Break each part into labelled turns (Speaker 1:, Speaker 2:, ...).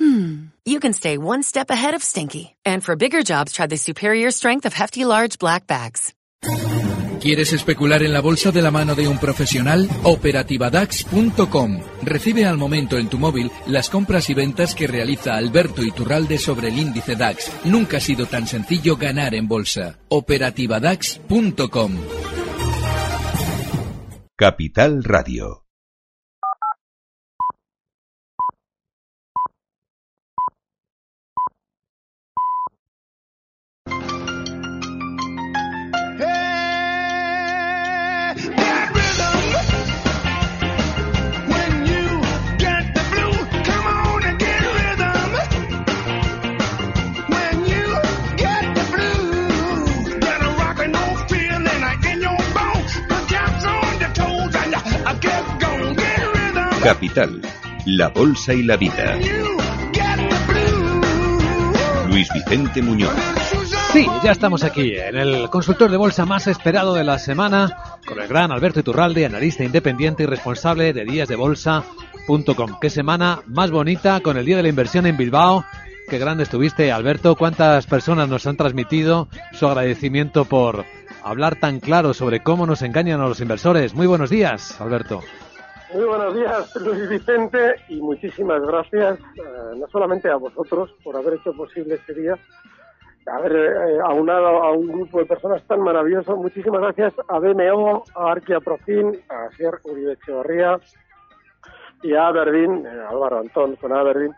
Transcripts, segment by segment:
Speaker 1: hmm, you can stay one step ahead of stinky. And for bigger jobs, try the superior strength of Hefty Large Black Bags.
Speaker 2: ¿Quieres especular en la bolsa de la mano de un profesional? Operativadax.com. Recibe al momento en tu móvil las compras y ventas que realiza Alberto Iturralde sobre el índice DAX. Nunca ha sido tan sencillo ganar en bolsa. Operativadax.com.
Speaker 3: Capital Radio. La Bolsa y la Vida. Luis Vicente Muñoz.
Speaker 4: Sí, ya estamos aquí, en el consultor de bolsa más esperado de la semana, con el gran Alberto Iturralde, analista independiente y responsable de díasdebolsa.com. Qué semana más bonita con el Día de la Inversión en Bilbao. Qué grande estuviste, Alberto. ¿Cuántas personas nos han transmitido su agradecimiento por hablar tan claro sobre cómo nos engañan a los inversores? Muy buenos días, Alberto.
Speaker 5: Muy buenos días, Luis Vicente, y muchísimas gracias eh, no solamente a vosotros por haber hecho posible este día, haber eh, aunado a un grupo de personas tan maravilloso. Muchísimas gracias a BMO, a Arquia Profin, a Sier Uribe Echevarría y a Aberdeen, eh, Álvaro Antón con Aberdeen,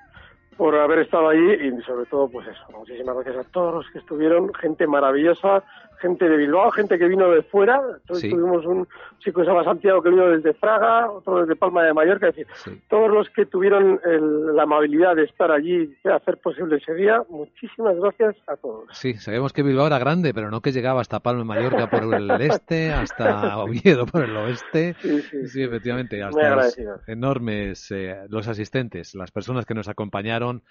Speaker 5: por haber estado allí y sobre todo, pues eso, muchísimas gracias a todos los que estuvieron, gente maravillosa, gente de Bilbao, gente que vino de fuera. Entonces tuvimos un chico que se llama Santiago que vino desde Fraga, otro desde Palma de Mallorca. Es decir, todos los que tuvieron la amabilidad de estar allí y hacer posible ese día, muchísimas gracias a todos.
Speaker 4: Sí, sabemos que Bilbao era grande, pero no que llegaba hasta Palma de Mallorca por el este, hasta Oviedo por el oeste. Sí, sí, sí efectivamente. Hasta enormes eh, los asistentes, las personas que nos acompañaron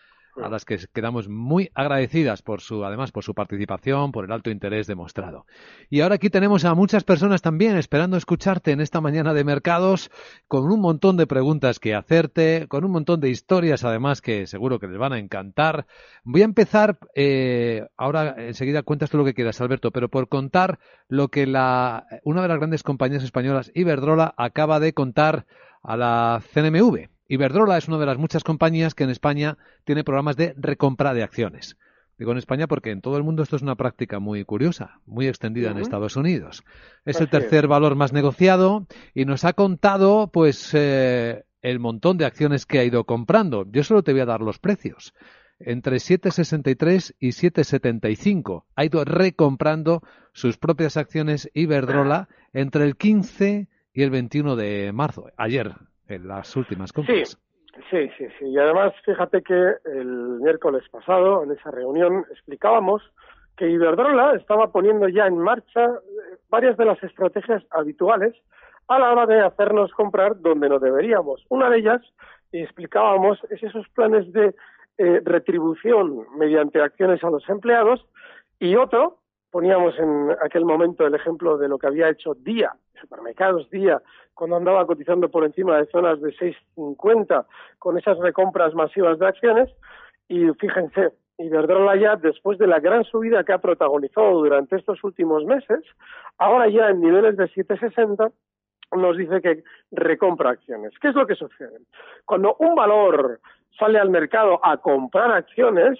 Speaker 4: a las que quedamos muy agradecidas por su, además, por su participación, por el alto interés demostrado. Y ahora aquí tenemos a muchas personas también esperando escucharte en esta mañana de mercados, con un montón de preguntas que hacerte, con un montón de historias además que seguro que les van a encantar. Voy a empezar, eh, ahora enseguida cuentas tú lo que quieras, Alberto, pero por contar lo que la, una de las grandes compañías españolas, Iberdrola, acaba de contar a la CNMV. Iberdrola es una de las muchas compañías que en España tiene programas de recompra de acciones. Digo en España porque en todo el mundo esto es una práctica muy curiosa, muy extendida en Estados Unidos. Es el tercer valor más negociado y nos ha contado pues eh, el montón de acciones que ha ido comprando. Yo solo te voy a dar los precios. Entre 7,63 y 7,75 ha ido recomprando sus propias acciones Iberdrola entre el 15 y el 21 de marzo, ayer, en las últimas compras.
Speaker 5: Sí, sí, sí, Y además, fíjate que el miércoles pasado, en esa reunión, explicábamos que Iberdrola estaba poniendo ya en marcha eh, varias de las estrategias habituales a la hora de hacernos comprar donde no deberíamos. Una de ellas, y explicábamos, es esos planes de eh, retribución mediante acciones a los empleados y otro, poníamos en aquel momento el ejemplo de lo que había hecho Día, supermercados Día, cuando andaba cotizando por encima de zonas de 6,50 con esas recompras masivas de acciones. Y fíjense, Iberdrola ya, después de la gran subida que ha protagonizado durante estos últimos meses, ahora ya en niveles de 7,60 nos dice que recompra acciones. ¿Qué es lo que sucede? Cuando un valor sale al mercado a comprar acciones,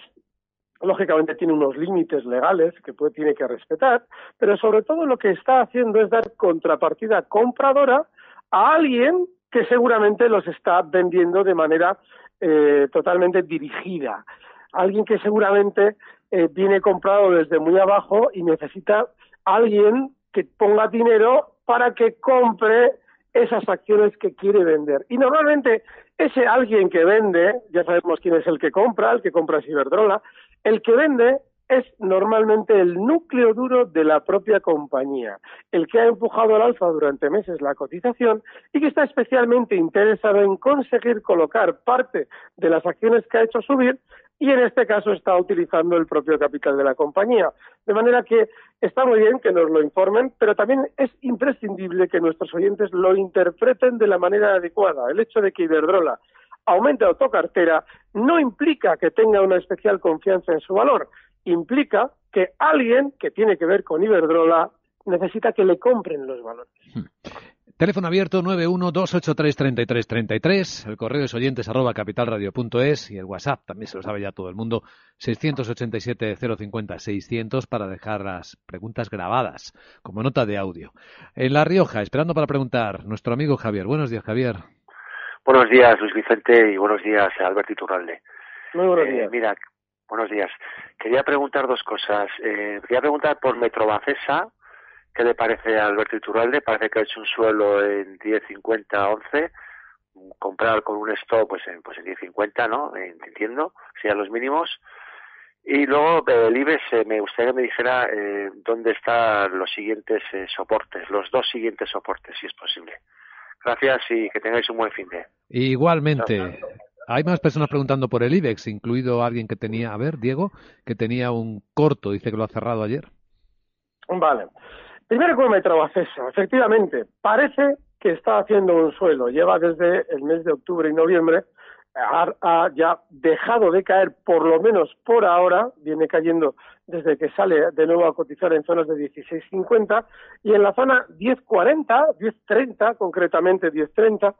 Speaker 5: lógicamente tiene unos límites legales que puede, tiene que respetar, pero sobre todo lo que está haciendo es dar contrapartida compradora a alguien que seguramente los está vendiendo de manera eh, totalmente dirigida. Alguien que seguramente eh, viene comprado desde muy abajo y necesita alguien que ponga dinero para que compre esas acciones que quiere vender. Y normalmente ese alguien que vende, ya sabemos quién es el que compra, el que compra es Iberdrola, el que vende es normalmente el núcleo duro de la propia compañía, el que ha empujado al alza durante meses la cotización y que está especialmente interesado en conseguir colocar parte de las acciones que ha hecho subir y en este caso está utilizando el propio capital de la compañía. De manera que está muy bien que nos lo informen, pero también es imprescindible que nuestros oyentes lo interpreten de la manera adecuada. El hecho de que Iberdrola aumente autocartera no implica que tenga una especial confianza en su valor, implica que alguien que tiene que ver con Iberdrola necesita que le compren los valores. Hmm.
Speaker 4: Teléfono abierto 912833333, el correo es oyentes arroba capitalradio.es y el WhatsApp, también se lo sabe ya todo el mundo, 687-050-600 para dejar las preguntas grabadas como nota de audio. En La Rioja, esperando para preguntar, nuestro amigo Javier. Buenos días, Javier.
Speaker 6: Buenos días, Luis Vicente, y buenos días, Alberto Iturralde.
Speaker 5: Muy buenos eh, días.
Speaker 6: mira, buenos días. Quería preguntar dos cosas. Eh, quería preguntar por Metrobacesa, ¿qué le parece a Alberto Iturralde? Parece que ha hecho un suelo en 10.50, 11. Comprar con un stop pues en, pues en 10.50, ¿no? Entiendo, serían los mínimos. Y luego el IBEX eh, me gustaría que me dijera eh, dónde están los siguientes soportes, los dos siguientes soportes, si es posible. Gracias y que tengáis un buen fin de.
Speaker 4: Igualmente. Hay más personas preguntando por el IBEX, incluido alguien que tenía, a ver, Diego, que tenía un corto, dice que lo ha cerrado ayer.
Speaker 5: Vale. Primero con Metrobacesa, efectivamente, parece que está haciendo un suelo. Lleva desde el mes de octubre y noviembre ha, ya dejado de caer, por lo menos por ahora, viene cayendo desde que sale de nuevo a cotizar en zonas de 16.50 y en la zona 10.40, 10.30, concretamente 10.30,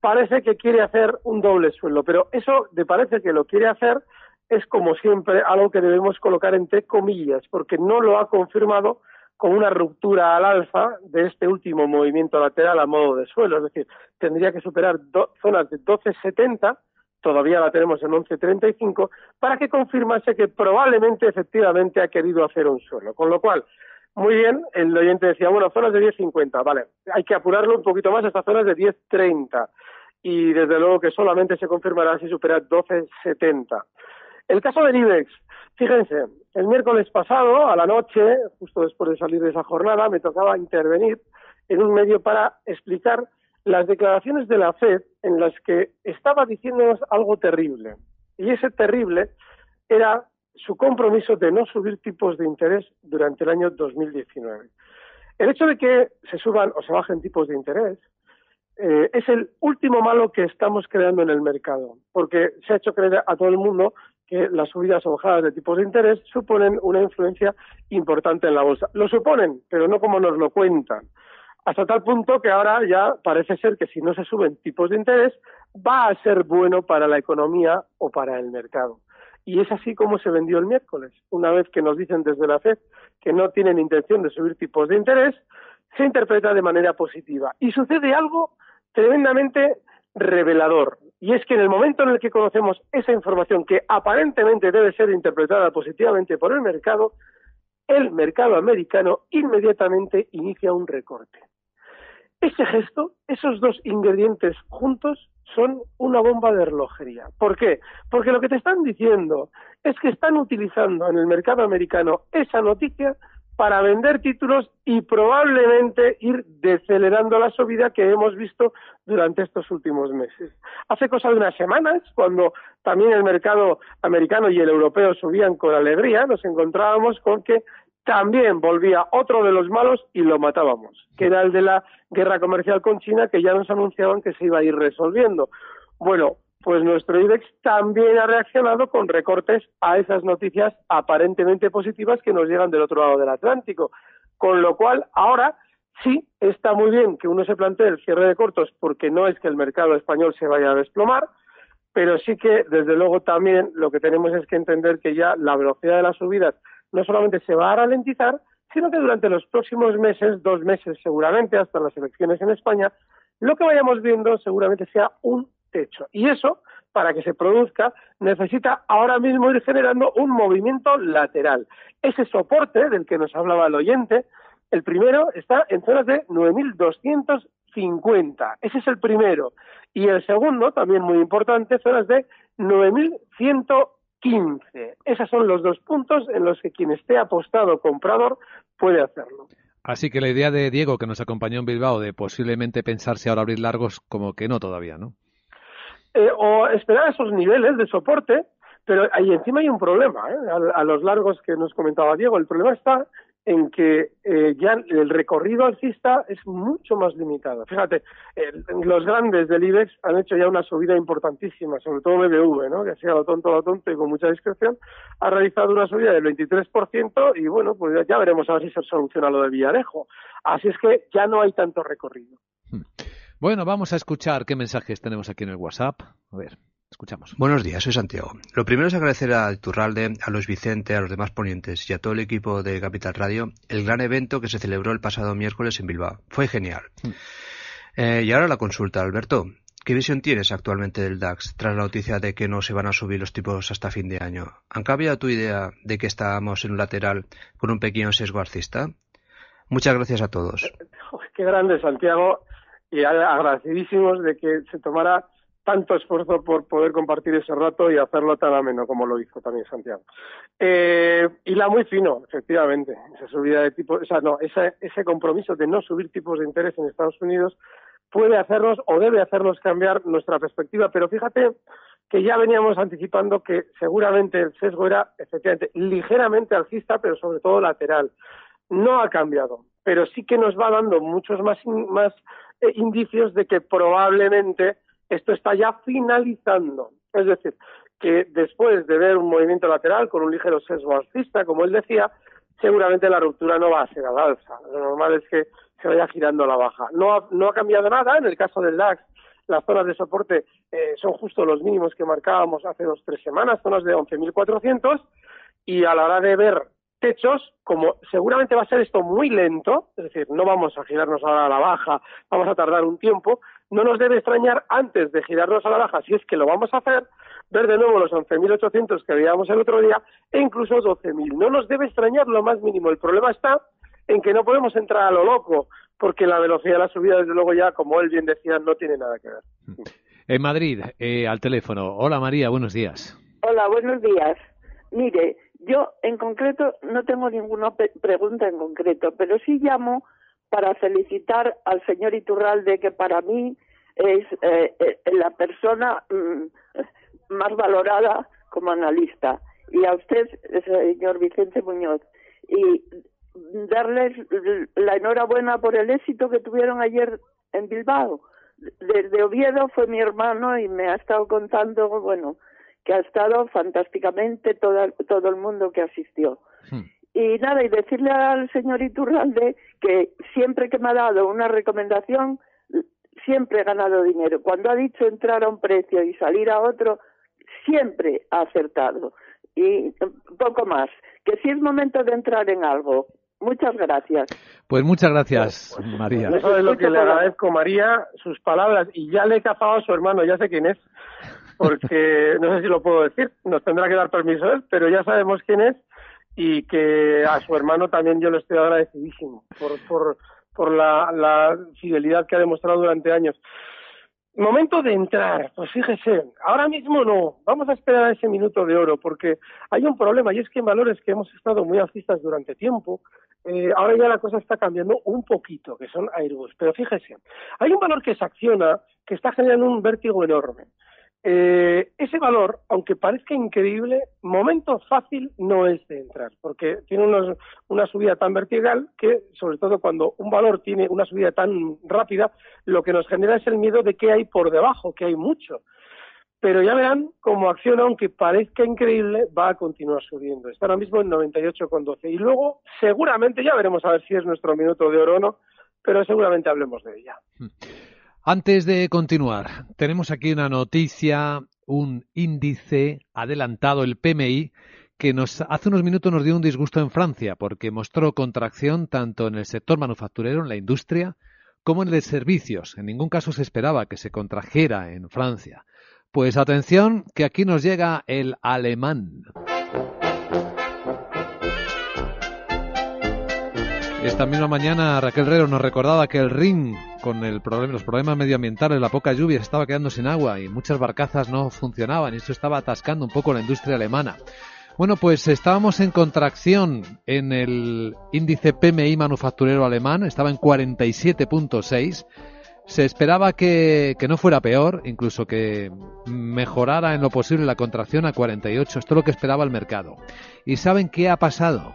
Speaker 5: parece que quiere hacer un doble suelo, pero eso de parece que lo quiere hacer es como siempre algo que debemos colocar entre comillas, porque no lo ha confirmado con una ruptura al alza de este último movimiento lateral a modo de suelo, es decir, tendría que superar zonas de 12.70 todavía la tenemos en 11.35, para que confirmase que probablemente efectivamente ha querido hacer un suelo. Con lo cual, muy bien, el oyente decía, bueno, zonas de 10.50, vale, hay que apurarlo un poquito más hasta zonas de 10.30 y desde luego que solamente se confirmará si supera 12.70. El caso del IBEX, fíjense, el miércoles pasado, a la noche, justo después de salir de esa jornada, me tocaba intervenir en un medio para explicar las declaraciones de la FED en las que estaba diciéndonos algo terrible. Y ese terrible era su compromiso de no subir tipos de interés durante el año 2019. El hecho de que se suban o se bajen tipos de interés eh, es el último malo que estamos creando en el mercado, porque se ha hecho creer a todo el mundo que las subidas o bajadas de tipos de interés suponen una influencia importante en la bolsa. Lo suponen, pero no como nos lo cuentan hasta tal punto que ahora ya parece ser que si no se suben tipos de interés va a ser bueno para la economía o para el mercado. Y es así como se vendió el miércoles. Una vez que nos dicen desde la FED que no tienen intención de subir tipos de interés, se interpreta de manera positiva. Y sucede algo tremendamente revelador. Y es que en el momento en el que conocemos esa información que aparentemente debe ser interpretada positivamente por el mercado, el mercado americano inmediatamente inicia un recorte. Ese gesto, esos dos ingredientes juntos, son una bomba de relojería. ¿Por qué? Porque lo que te están diciendo es que están utilizando en el mercado americano esa noticia para vender títulos y probablemente ir decelerando la subida que hemos visto durante estos últimos meses. Hace cosa de unas semanas, cuando también el mercado americano y el europeo subían con alegría, nos encontrábamos con que también volvía otro de los malos y lo matábamos, que era el de la guerra comercial con China, que ya nos anunciaban que se iba a ir resolviendo. Bueno, pues nuestro IBEX también ha reaccionado con recortes a esas noticias aparentemente positivas que nos llegan del otro lado del Atlántico. Con lo cual, ahora sí está muy bien que uno se plantee el cierre de cortos porque no es que el mercado español se vaya a desplomar, pero sí que, desde luego, también lo que tenemos es que entender que ya la velocidad de las subidas no solamente se va a ralentizar, sino que durante los próximos meses, dos meses seguramente, hasta las elecciones en España, lo que vayamos viendo seguramente sea un techo. Y eso, para que se produzca, necesita ahora mismo ir generando un movimiento lateral. Ese soporte del que nos hablaba el oyente, el primero está en zonas de 9.250. Ese es el primero. Y el segundo, también muy importante, zonas de 9.100 15. Esos son los dos puntos en los que quien esté apostado comprador puede hacerlo.
Speaker 4: Así que la idea de Diego, que nos acompañó en Bilbao, de posiblemente pensarse ahora abrir largos, como que no todavía, ¿no?
Speaker 5: Eh, o esperar esos niveles de soporte, pero ahí encima hay un problema, ¿eh? a, los largos que nos comentaba Diego. El problema está en que eh, ya el recorrido alcista es mucho más limitado. Fíjate, los grandes del IBEX han hecho ya una subida importantísima, sobre todo BBV, ¿no? que ha sido lo tonto, lo tonto y con mucha discreción, ha realizado una subida del 23% y bueno, pues ya veremos a ver si se soluciona lo de Villarejo. Así es que ya no hay tanto recorrido.
Speaker 4: Hmm. Bueno, vamos a escuchar qué mensajes tenemos aquí en el WhatsApp. A ver. Escuchamos.
Speaker 7: Buenos días, soy Santiago. Lo primero es agradecer a Turralde, a Luis Vicente, a los demás ponientes y a todo el equipo de Capital Radio el gran evento que se celebró el pasado miércoles en Bilbao. Fue genial. Hmm. Eh, y ahora la consulta, Alberto. ¿Qué visión tienes actualmente del DAX tras la noticia de que no se van a subir los tipos hasta fin de año? ¿Han cambiado tu idea de que estábamos en un lateral con un pequeño sesgo alcista? Muchas gracias a todos.
Speaker 5: Qué grande, Santiago, y agradecidísimos de que se tomara tanto esfuerzo por poder compartir ese rato y hacerlo tan ameno como lo hizo también Santiago. Eh, y la muy fino, efectivamente, esa subida de tipos, o sea, no, ese, ese compromiso de no subir tipos de interés en Estados Unidos puede hacernos o debe hacernos cambiar nuestra perspectiva, pero fíjate que ya veníamos anticipando que seguramente el sesgo era efectivamente ligeramente alcista, pero sobre todo lateral. No ha cambiado, pero sí que nos va dando muchos más, más eh, indicios de que probablemente esto está ya finalizando. Es decir, que después de ver un movimiento lateral con un ligero sesgo alcista, como él decía, seguramente la ruptura no va a ser al alza. Lo normal es que se vaya girando a la baja. No ha, no ha cambiado nada en el caso del DAX. Las zonas de soporte eh, son justo los mínimos que marcábamos hace dos tres semanas, zonas de 11.400, y a la hora de ver techos, como seguramente va a ser esto muy lento, es decir, no vamos a girarnos ahora a la baja, vamos a tardar un tiempo, no nos debe extrañar antes de girarnos a la baja, si es que lo vamos a hacer, ver de nuevo los 11.800 que veíamos el otro día e incluso 12.000. No nos debe extrañar lo más mínimo. El problema está en que no podemos entrar a lo loco, porque la velocidad de la subida, desde luego, ya, como él bien decía, no tiene nada que ver.
Speaker 4: En Madrid, eh, al teléfono. Hola María, buenos días.
Speaker 8: Hola, buenos días. Mire, yo en concreto no tengo ninguna pregunta en concreto, pero sí llamo para felicitar al señor Iturralde, que para mí es eh, eh, la persona mm, más valorada como analista, y a usted, señor Vicente Muñoz, y darles la enhorabuena por el éxito que tuvieron ayer en Bilbao. Desde Oviedo fue mi hermano y me ha estado contando, bueno, que ha estado fantásticamente todo, todo el mundo que asistió. Hmm. Y nada, y decirle al señor Iturralde que siempre que me ha dado una recomendación, siempre he ganado dinero. Cuando ha dicho entrar a un precio y salir a otro, siempre ha acertado. Y poco más, que si es momento de entrar en algo, Muchas gracias.
Speaker 4: Pues muchas gracias, María.
Speaker 5: Eso es lo que le agradezco, María, sus palabras. Y ya le he cazado a su hermano, ya sé quién es porque no sé si lo puedo decir, nos tendrá que dar permiso él, pero ya sabemos quién es y que a su hermano también yo le estoy agradecidísimo por, por, por la, la fidelidad que ha demostrado durante años. Momento de entrar, pues fíjese, ahora mismo no, vamos a esperar a ese minuto de oro, porque hay un problema, y es que en valores que hemos estado muy alcistas durante tiempo, eh, ahora ya la cosa está cambiando un poquito, que son Airbus, pero fíjese, hay un valor que se acciona que está generando un vértigo enorme. Eh, ese valor, aunque parezca increíble, momento fácil no es de entrar, porque tiene una subida tan vertical que, sobre todo cuando un valor tiene una subida tan rápida, lo que nos genera es el miedo de que hay por debajo, que hay mucho. Pero ya verán como acción, aunque parezca increíble, va a continuar subiendo. Está ahora mismo en 98,12. Y luego, seguramente, ya veremos a ver si es nuestro minuto de oro o no, pero seguramente hablemos de ella.
Speaker 4: Antes de continuar, tenemos aquí una noticia, un índice adelantado, el PMI, que nos, hace unos minutos nos dio un disgusto en Francia porque mostró contracción tanto en el sector manufacturero, en la industria, como en el de servicios. En ningún caso se esperaba que se contrajera en Francia. Pues atención, que aquí nos llega el alemán. Esta misma mañana Raquel Rero nos recordaba que el RIN con el los problemas medioambientales, la poca lluvia, se estaba quedando sin agua y muchas barcazas no funcionaban y eso estaba atascando un poco la industria alemana. Bueno, pues estábamos en contracción en el índice PMI manufacturero alemán, estaba en 47.6. Se esperaba que, que, no fuera peor, incluso que mejorara en lo posible la contracción a 48. Esto es lo que esperaba el mercado. ¿Y saben qué ha pasado?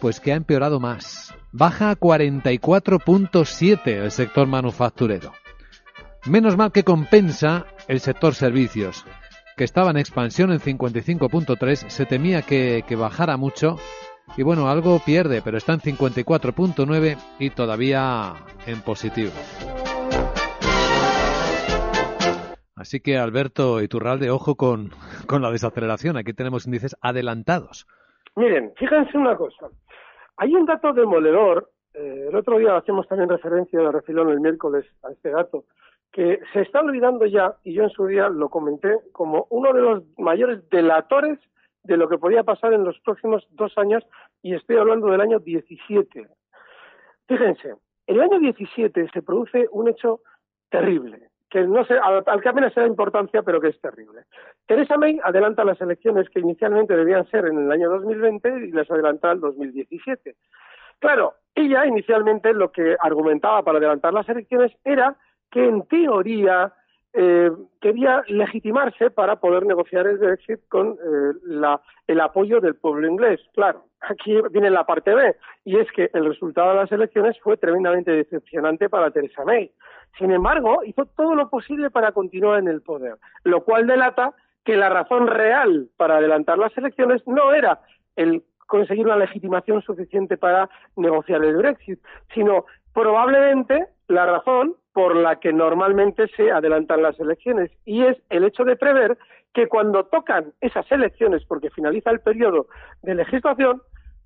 Speaker 4: Pues que ha empeorado más. Baja a 44.7 el sector manufacturero. Menos mal que compensa el sector servicios, que estaba en expansión en 55.3, se temía que, que, bajara mucho y bueno, algo pierde, pero está en 54.9 y todavía en positivo. Así que Alberto Iturralde, ojo con, con la desaceleración, aquí tenemos índices adelantados.
Speaker 5: Miren, fíjense una cosa, hay un dato demoledor, eh, el otro día hacíamos también referencia de refilón el miércoles a este dato, que se está olvidando ya, y yo en su día lo comenté, como uno de los mayores delatores de lo que podía pasar en los próximos dos años, y estoy hablando del año 17. Fíjense, en el año 17 se produce un hecho terrible, que no sé, al, que apenas se da importancia, pero que es terrible. Teresa May adelanta las elecciones que inicialmente debían ser en el año 2020 y las adelanta al 2017. Claro, ella inicialmente lo que argumentaba para adelantar las elecciones era que en teoría eh, quería legitimarse para poder negociar el Brexit con eh, la, el apoyo del pueblo inglés. Claro, aquí viene la parte B, y es que el resultado de las elecciones fue tremendamente decepcionante para Theresa May. Sin embargo, hizo todo lo posible para continuar en el poder, lo cual delata que la razón real para adelantar las elecciones no era el conseguir una legitimación suficiente para negociar el Brexit, sino probablemente la razón por la que normalmente se adelantan las elecciones y es el hecho de prever que cuando tocan esas elecciones, porque finaliza el periodo de legislación,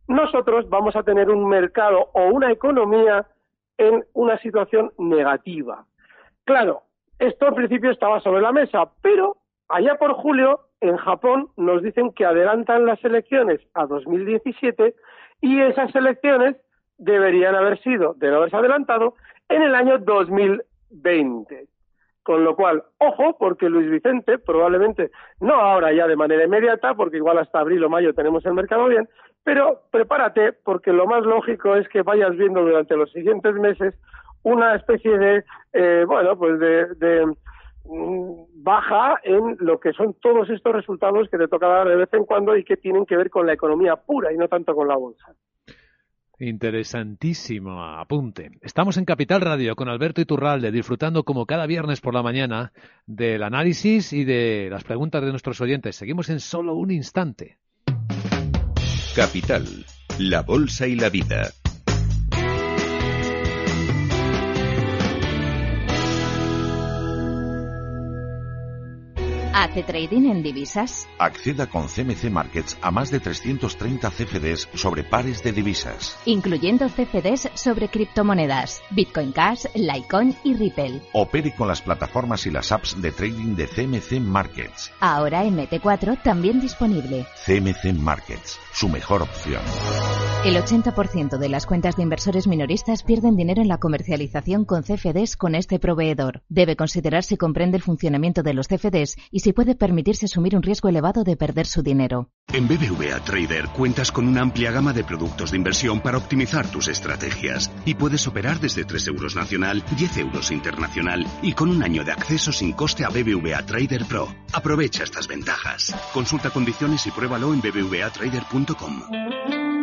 Speaker 5: nosotros vamos a tener un mercado o una economía en una situación negativa. Claro, esto al principio estaba sobre la mesa, pero allá por julio en Japón nos dicen que adelantan las elecciones a 2017 y esas elecciones deberían haber sido, de no haberse adelantado, en el año 2020. Con lo cual, ojo, porque Luis Vicente probablemente, no ahora ya de manera inmediata, porque igual hasta abril o mayo tenemos el mercado bien, pero prepárate porque lo más lógico es que vayas viendo durante los siguientes meses una especie de, eh, bueno, pues de, mm, baja en lo que son todos estos resultados que te toca dar de vez en cuando y que tienen que ver con la economía pura y no tanto con la bolsa.
Speaker 4: Interesantísimo apunte. Estamos en Capital Radio con Alberto Iturralde, disfrutando como cada viernes por la mañana del análisis y de las preguntas de nuestros oyentes. Seguimos en solo un instante.
Speaker 3: Capital, la bolsa y la vida.
Speaker 9: ¿Hace trading en divisas?
Speaker 10: Acceda con CMC Markets a más de 330 CFDs sobre pares de divisas.
Speaker 9: Incluyendo CFDs sobre criptomonedas, Bitcoin Cash, Litecoin y Ripple.
Speaker 10: Opere con las plataformas y las apps de trading de CMC Markets.
Speaker 9: Ahora MT4 también disponible.
Speaker 10: CMC Markets, su mejor opción.
Speaker 9: El 80% de las cuentas de inversores minoristas pierden dinero en la comercialización con CFDs con este proveedor. Debe considerar si comprende el funcionamiento de los CFDs y si puede permitirse asumir un riesgo elevado de perder su dinero.
Speaker 11: En BBVA Trader cuentas con una amplia gama de productos de inversión para optimizar tus estrategias y puedes operar desde 3 euros nacional, 10 euros internacional y con un año de acceso sin coste a BBVA Trader Pro. Aprovecha estas ventajas. Consulta condiciones y pruébalo en bbvatrader.com.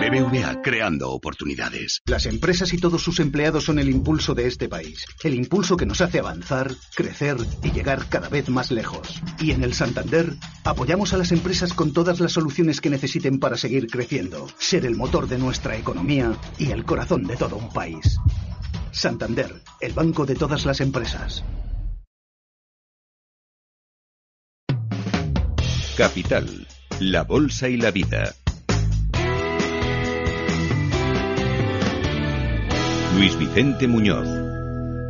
Speaker 11: BBVA creando oportunidades.
Speaker 12: Las empresas y todos sus empleados son el impulso de este país. El impulso que nos hace avanzar, crecer y llegar cada vez más lejos. Y en el Santander apoyamos a las empresas con todas las soluciones que necesiten para seguir creciendo, ser el motor de nuestra economía y el corazón de todo un país. Santander, el banco de todas las empresas.
Speaker 3: Capital, la bolsa y la vida. Luis Vicente Muñoz.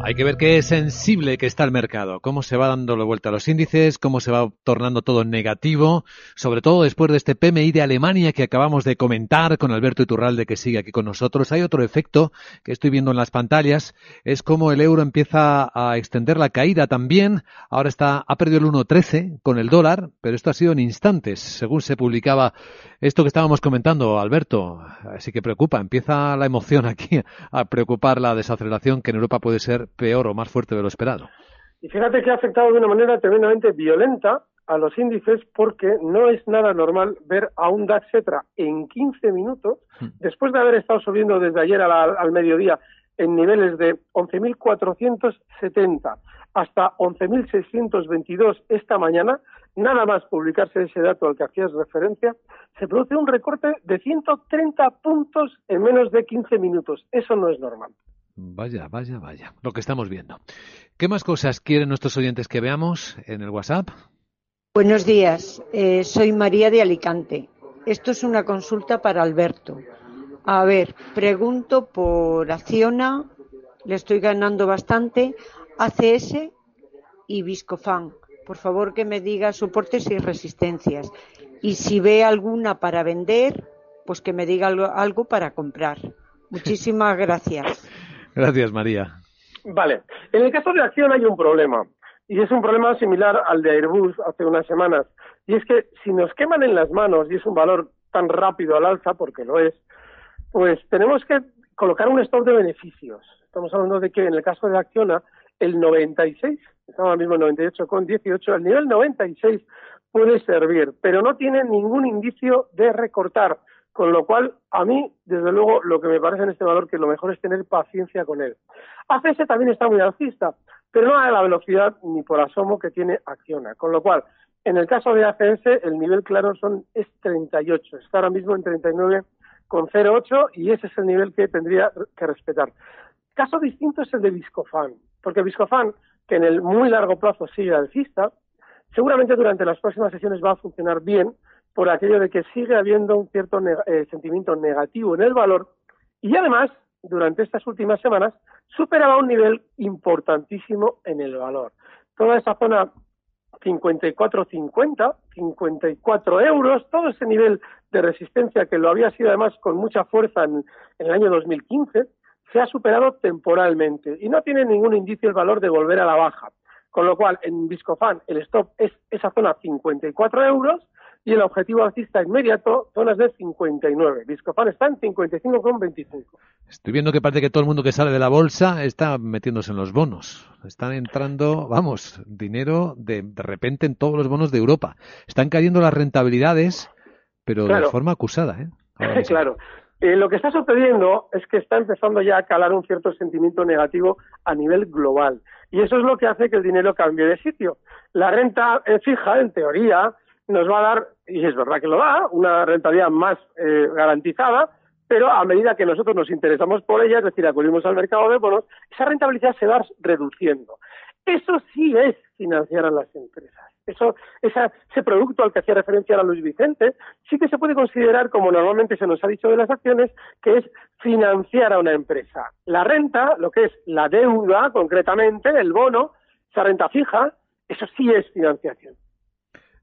Speaker 4: Hay que ver qué sensible que está el mercado, cómo se va dando la vuelta a los índices, cómo se va tornando todo negativo, sobre todo después de este PMI de Alemania que acabamos de comentar con Alberto Iturralde que sigue aquí con nosotros. Hay otro efecto que estoy viendo en las pantallas, es como el euro empieza a extender la caída también. Ahora está ha perdido el 1.13 con el dólar, pero esto ha sido en instantes, según se publicaba esto que estábamos comentando, Alberto. Así que preocupa, empieza la emoción aquí a preocupar la desaceleración que en Europa puede ser peor o más fuerte de lo esperado.
Speaker 5: Y fíjate que ha afectado de una manera tremendamente violenta a los índices porque no es nada normal ver a un DAX Etra en 15 minutos, hmm. después de haber estado subiendo desde ayer al, mediodía en niveles de 11.470 hasta 11.622 esta mañana, nada más publicarse ese dato al que hacías referencia, se produce un recorte de 130 puntos en menos de 15 minutos. Eso no es normal.
Speaker 4: Vaya, vaya, vaya. Lo que estamos viendo. ¿Qué más cosas quieren nuestros oyentes que veamos en el WhatsApp?
Speaker 13: Buenos días. Eh, soy María de Alicante. Esto es una consulta para Alberto. A ver, pregunto por Acciona, le estoy ganando bastante, ACS y Viscofan. Por favor, que me diga soportes y resistencias. Y si ve alguna para vender, pues que me diga algo para comprar. Muchísimas gracias.
Speaker 4: Gracias, María.
Speaker 5: Vale. En el caso de acción hay un problema. Y es un problema similar al de Airbus hace unas semanas. Y es que si nos queman en las manos y es un valor tan rápido al alza, porque lo es, pues tenemos que colocar un stop de beneficios. Estamos hablando de que en el caso de Acciona, el 96, estamos ahora mismo en 98 con 18, el nivel 96 puede servir, pero no tiene ningún indicio de recortar. Con lo cual, a mí, desde luego, lo que me parece en este valor que lo mejor es tener paciencia con él. ACS también está muy alcista, pero no a la velocidad ni por asomo que tiene Acciona. Con lo cual, en el caso de ACS, el nivel claro son es 38. Está ahora mismo en 39,08 y ese es el nivel que tendría que respetar. Caso distinto es el de Viscofan, porque Viscofan, que en el muy largo plazo sigue alcista, seguramente durante las próximas sesiones va a funcionar bien, por aquello de que sigue habiendo un cierto eh, sentimiento negativo en el valor y además, durante estas últimas semanas, superaba un nivel importantísimo en el valor. Toda esa zona 54.50, 54 euros, todo ese nivel de resistencia que lo había sido además con mucha fuerza en, en el año 2015, se ha superado temporalmente y no tiene ningún indicio el valor de volver a la baja. Con lo cual, en Viscofan el stop es esa zona 54 euros y el objetivo alcista inmediato, zonas de 59. Viscofan está en 55,25.
Speaker 4: Estoy viendo que parece que todo el mundo que sale de la bolsa está metiéndose en los bonos. Están entrando, vamos, dinero de, de repente en todos los bonos de Europa. Están cayendo las rentabilidades, pero de forma acusada, ¿eh?
Speaker 5: claro. Eh, lo que está sucediendo es que está empezando ya a calar un cierto sentimiento negativo a nivel global. Y eso es lo que hace que el dinero cambie de sitio. La renta eh, fija, en teoría, nos va a dar, y es verdad que lo da, una rentabilidad más eh, garantizada, pero a medida que nosotros nos interesamos por ella, es decir, acudimos al mercado de bonos, esa rentabilidad se va reduciendo. Eso sí es financiar a las empresas. Eso, ese producto al que hacía referencia a Luis Vicente, sí que se puede considerar, como normalmente se nos ha dicho de las acciones, que es financiar a una empresa. La renta, lo que es la deuda, concretamente, el bono, esa renta fija, eso sí es financiación.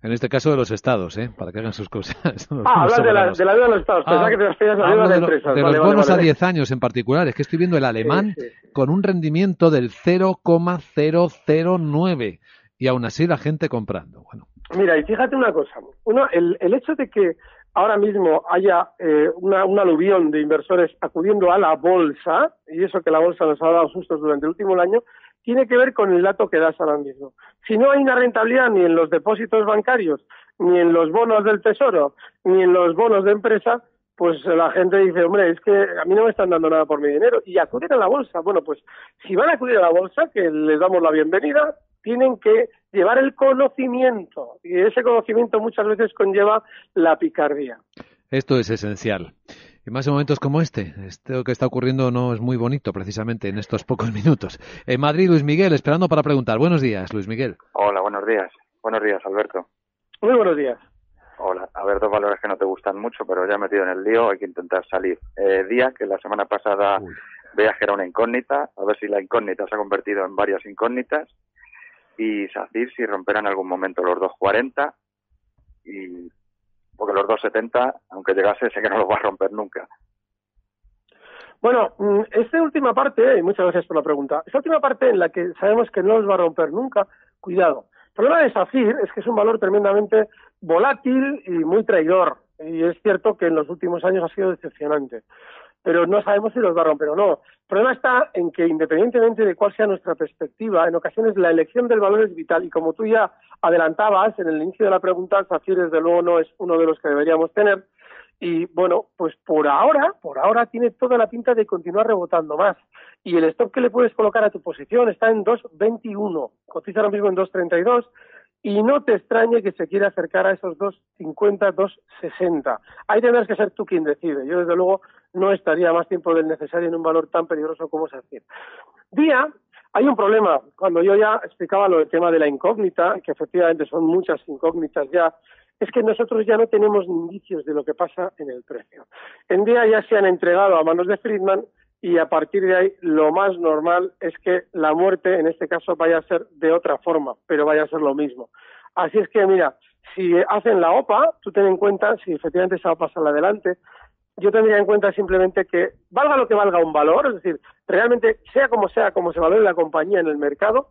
Speaker 4: En este caso de los estados, ¿eh? Para que hagan sus cosas.
Speaker 5: ah, hablas de la, de la, de los estados. Ah, que te refieres a la deuda de, empresas.
Speaker 4: De los bonos a 10 años en particular. Es que estoy viendo el alemán con un rendimiento del 0,009. Y aún así la gente comprando. Bueno.
Speaker 5: Mira, y fíjate una cosa. Uno, el, el hecho de que ahora mismo haya eh, una, un aluvión de inversores acudiendo a la bolsa, y eso que la bolsa nos ha dado sustos durante el último año, tiene que ver con el dato que das ahora mismo. Si no hay una rentabilidad ni en los depósitos bancarios, ni en los bonos del tesoro, ni en los bonos de empresa, pues la gente dice, hombre, es que a mí no me están dando nada por mi dinero y acuden a la bolsa. Bueno, pues si van a acudir a la bolsa, que les damos la bienvenida, tienen que llevar el conocimiento y ese conocimiento muchas veces conlleva la picardía.
Speaker 4: Esto es esencial. Y más en momentos como este, esto que está ocurriendo no es muy bonito precisamente en estos pocos minutos. En Madrid, Luis Miguel, esperando para preguntar. Buenos días, Luis Miguel.
Speaker 14: Hola, buenos días. Buenos días, Alberto.
Speaker 5: Muy buenos días.
Speaker 14: Hola, a ver, dos valores que no te gustan mucho, pero ya metido en el lío, hay que intentar salir. Eh, Día, que la semana pasada veías que era una incógnita, a ver si la incógnita se ha convertido en varias incógnitas y SACIR si romperá en algún momento los 2.40 y porque los 2.70, aunque llegase, sé que no los va a romper nunca.
Speaker 5: Bueno, mm, esta última parte, y muchas gracias por la pregunta, esta última parte en la que sabemos que no los va a romper nunca, cuidado. El problema de SACIR es que es un valor tremendamente volátil y muy traidor. Y es cierto que en los últimos años ha sido decepcionante pero no sabemos si los va a romper o no. El problema está en que, independientemente de cuál sea nuestra perspectiva, en ocasiones la elección del valor es vital y como tú ya adelantabas en el inicio de la pregunta, SACIR desde luego no es uno de los que deberíamos tener. Y bueno, pues por ahora, por ahora tiene toda la pinta de continuar rebotando más. Y el stop que le puedes colocar a tu posición está en 2.21, cotiza ahora mismo en 2.32 y no te extrañe que se quiera acercar a esos 2.50, 2.60. Ahí tendrás que ser tú quien decide. Yo, desde luego, no estaría más tiempo del necesario en un valor tan peligroso como SACIR. Día, hay un problema. Cuando yo ya explicaba lo del tema de la incógnita, que efectivamente son muchas incógnitas ya, es que nosotros ya no tenemos indicios de lo que pasa en el precio. En día ya se han entregado a manos de Friedman y a partir de ahí lo más normal es que la muerte en este caso vaya a ser de otra forma, pero vaya a ser lo mismo. Así es que mira, si hacen la OPA, tú ten en cuenta si efectivamente esa OPA sale adelante, yo tendría en cuenta simplemente que valga lo que valga un valor, es decir, realmente sea como sea, como se valore la compañía en el mercado,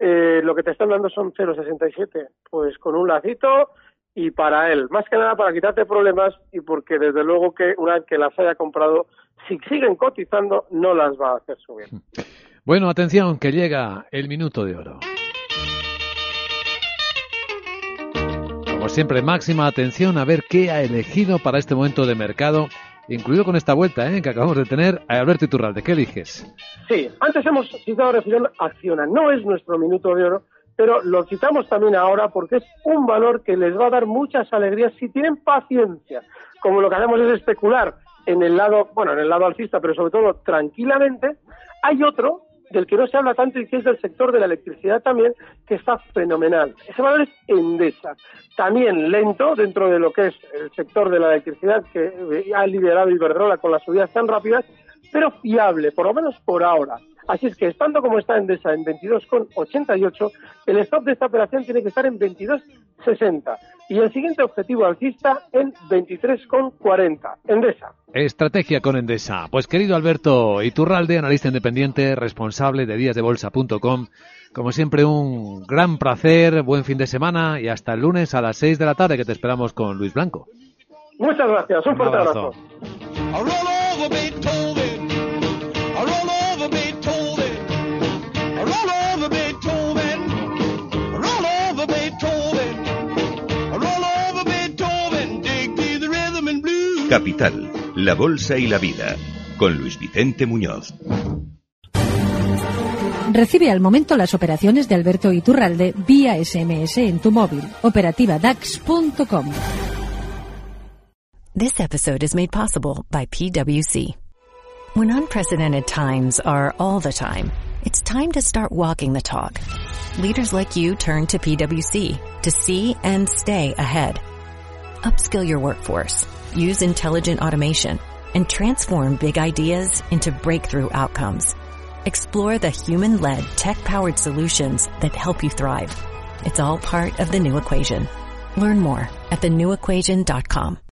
Speaker 5: eh, lo que te están dando son 0,67, pues con un lacito y para él, más que nada para quitarte problemas y porque desde luego que una vez que las haya comprado, si siguen cotizando, no las va a hacer subir.
Speaker 4: Bueno, atención, que llega el minuto de oro. Como siempre, máxima atención a ver qué ha elegido para este momento de mercado, incluido con esta vuelta ¿eh? que acabamos de tener a Alberto Iturralde. ¿Qué eliges?
Speaker 5: Sí, antes hemos citado refiriendo Acciona. No es nuestro minuto de oro, pero lo citamos también ahora porque es un valor que les va a dar muchas alegrías si tienen paciencia. Como lo que hacemos es especular en el lado, bueno, en el lado alcista, pero sobre todo tranquilamente, hay otro del que no se habla tanto y que es del sector de la electricidad también, que está fenomenal. Ese valor es Endesa, también lento dentro de lo que es el sector de la electricidad que ha liderado Iberdrola con las subidas tan rápidas, pero fiable, por lo menos por ahora. Así es que estando como está Endesa en 22,88, el stop de esta operación tiene que estar en 22,60 y el siguiente objetivo alcista en 23,40. Endesa.
Speaker 4: Estrategia con Endesa. Pues querido Alberto Iturralde, analista independiente, responsable de díasdebolsa.com, como siempre un gran placer, buen fin de semana y hasta el lunes a las 6 de la tarde que te esperamos con Luis Blanco.
Speaker 5: Muchas gracias, un, fuerte abrazo.
Speaker 3: Capital, la Bolsa y la Vida, con Luis Vicente Muñoz.
Speaker 15: Recibe al momento las operaciones de Alberto Iturralde vía SMS en tu móvil. Operativa DAX.com.
Speaker 1: This episode is made possible by PwC. When unprecedented times are all the time, it's time to start walking the talk. Leaders like you turn to PwC to see and stay ahead. Upskill your workforce use intelligent automation, and transform big ideas into breakthrough outcomes. Explore the human-led, tech-powered solutions that help you thrive. It's all part of the new equation. Learn more at thenewequation.com.